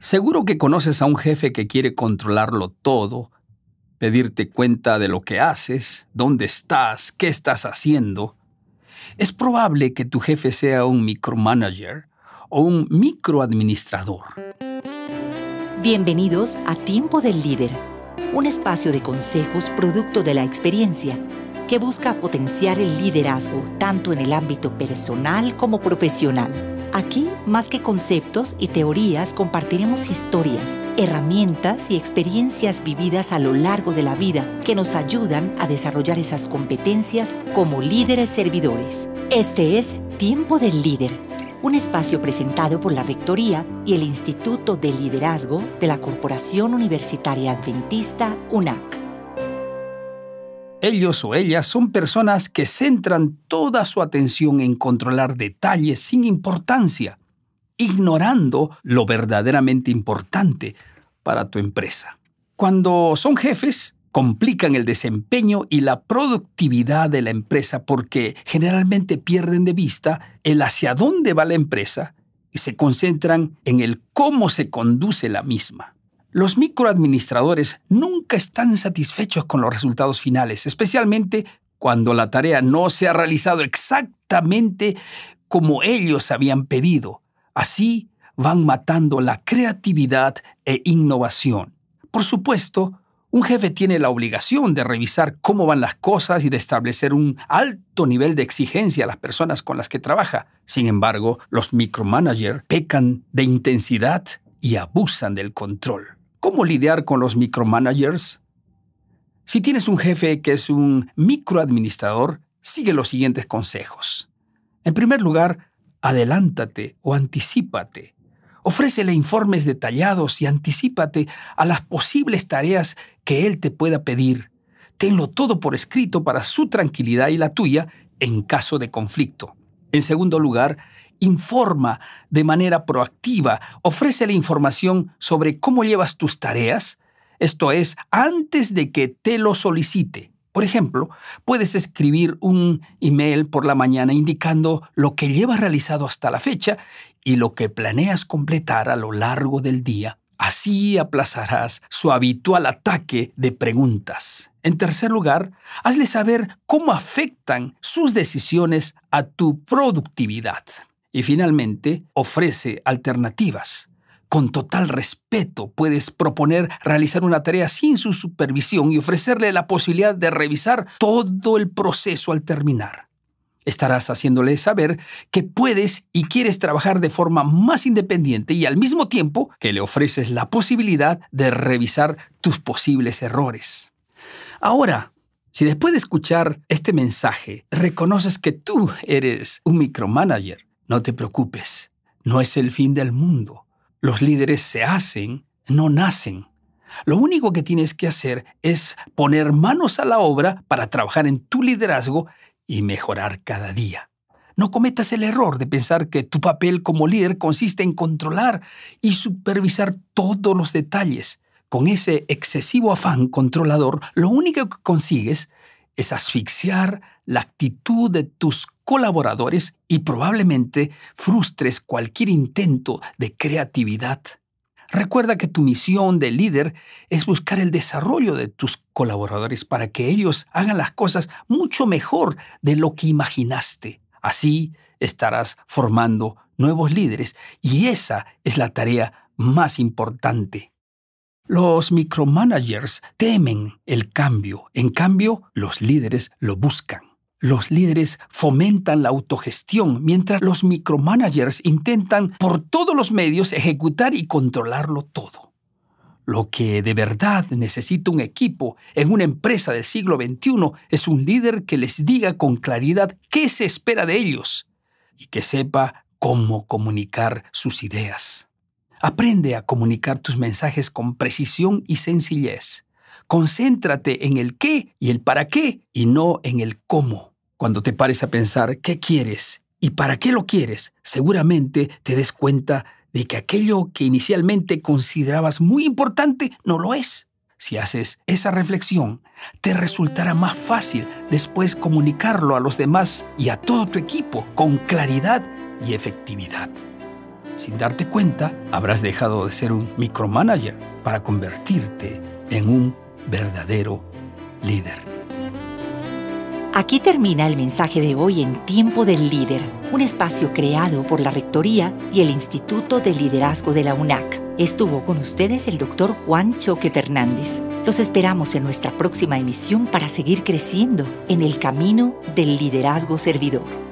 Seguro que conoces a un jefe que quiere controlarlo todo, pedirte cuenta de lo que haces, dónde estás, qué estás haciendo. Es probable que tu jefe sea un micromanager o un microadministrador. Bienvenidos a Tiempo del Líder, un espacio de consejos producto de la experiencia que busca potenciar el liderazgo tanto en el ámbito personal como profesional. Aquí, más que conceptos y teorías, compartiremos historias, herramientas y experiencias vividas a lo largo de la vida que nos ayudan a desarrollar esas competencias como líderes servidores. Este es Tiempo del Líder, un espacio presentado por la Rectoría y el Instituto de Liderazgo de la Corporación Universitaria Adventista UNAC. Ellos o ellas son personas que centran toda su atención en controlar detalles sin importancia, ignorando lo verdaderamente importante para tu empresa. Cuando son jefes, complican el desempeño y la productividad de la empresa porque generalmente pierden de vista el hacia dónde va la empresa y se concentran en el cómo se conduce la misma. Los microadministradores nunca están satisfechos con los resultados finales, especialmente cuando la tarea no se ha realizado exactamente como ellos habían pedido. Así van matando la creatividad e innovación. Por supuesto, un jefe tiene la obligación de revisar cómo van las cosas y de establecer un alto nivel de exigencia a las personas con las que trabaja. Sin embargo, los micromanagers pecan de intensidad y abusan del control. ¿Cómo lidiar con los micromanagers? Si tienes un jefe que es un microadministrador, sigue los siguientes consejos. En primer lugar, adelántate o anticípate. Ofrécele informes detallados y anticípate a las posibles tareas que él te pueda pedir. Tenlo todo por escrito para su tranquilidad y la tuya en caso de conflicto. En segundo lugar, informa de manera proactiva, ofrece la información sobre cómo llevas tus tareas, esto es, antes de que te lo solicite. Por ejemplo, puedes escribir un email por la mañana indicando lo que llevas realizado hasta la fecha y lo que planeas completar a lo largo del día. Así aplazarás su habitual ataque de preguntas. En tercer lugar, hazle saber cómo afectan sus decisiones a tu productividad. Y finalmente, ofrece alternativas. Con total respeto puedes proponer realizar una tarea sin su supervisión y ofrecerle la posibilidad de revisar todo el proceso al terminar. Estarás haciéndole saber que puedes y quieres trabajar de forma más independiente y al mismo tiempo que le ofreces la posibilidad de revisar tus posibles errores. Ahora, si después de escuchar este mensaje reconoces que tú eres un micromanager, no te preocupes, no es el fin del mundo. Los líderes se hacen, no nacen. Lo único que tienes que hacer es poner manos a la obra para trabajar en tu liderazgo y mejorar cada día. No cometas el error de pensar que tu papel como líder consiste en controlar y supervisar todos los detalles. Con ese excesivo afán controlador, lo único que consigues es asfixiar la actitud de tus colaboradores y probablemente frustres cualquier intento de creatividad. Recuerda que tu misión de líder es buscar el desarrollo de tus colaboradores para que ellos hagan las cosas mucho mejor de lo que imaginaste. Así estarás formando nuevos líderes y esa es la tarea más importante. Los micromanagers temen el cambio, en cambio los líderes lo buscan. Los líderes fomentan la autogestión, mientras los micromanagers intentan por todos los medios ejecutar y controlarlo todo. Lo que de verdad necesita un equipo en una empresa del siglo XXI es un líder que les diga con claridad qué se espera de ellos y que sepa cómo comunicar sus ideas. Aprende a comunicar tus mensajes con precisión y sencillez. Concéntrate en el qué y el para qué y no en el cómo. Cuando te pares a pensar qué quieres y para qué lo quieres, seguramente te des cuenta de que aquello que inicialmente considerabas muy importante no lo es. Si haces esa reflexión, te resultará más fácil después comunicarlo a los demás y a todo tu equipo con claridad y efectividad. sin darte cuenta, habrás dejado de ser un micromanager para convertirte en un verdadero líder. Aquí termina el mensaje de hoy en Tiempo del Líder, un espacio creado por la Rectoría y el Instituto de Liderazgo de la UNAC. Estuvo con ustedes el doctor Juan Choque Fernández. Los esperamos en nuestra próxima emisión para seguir creciendo en el camino del liderazgo servidor.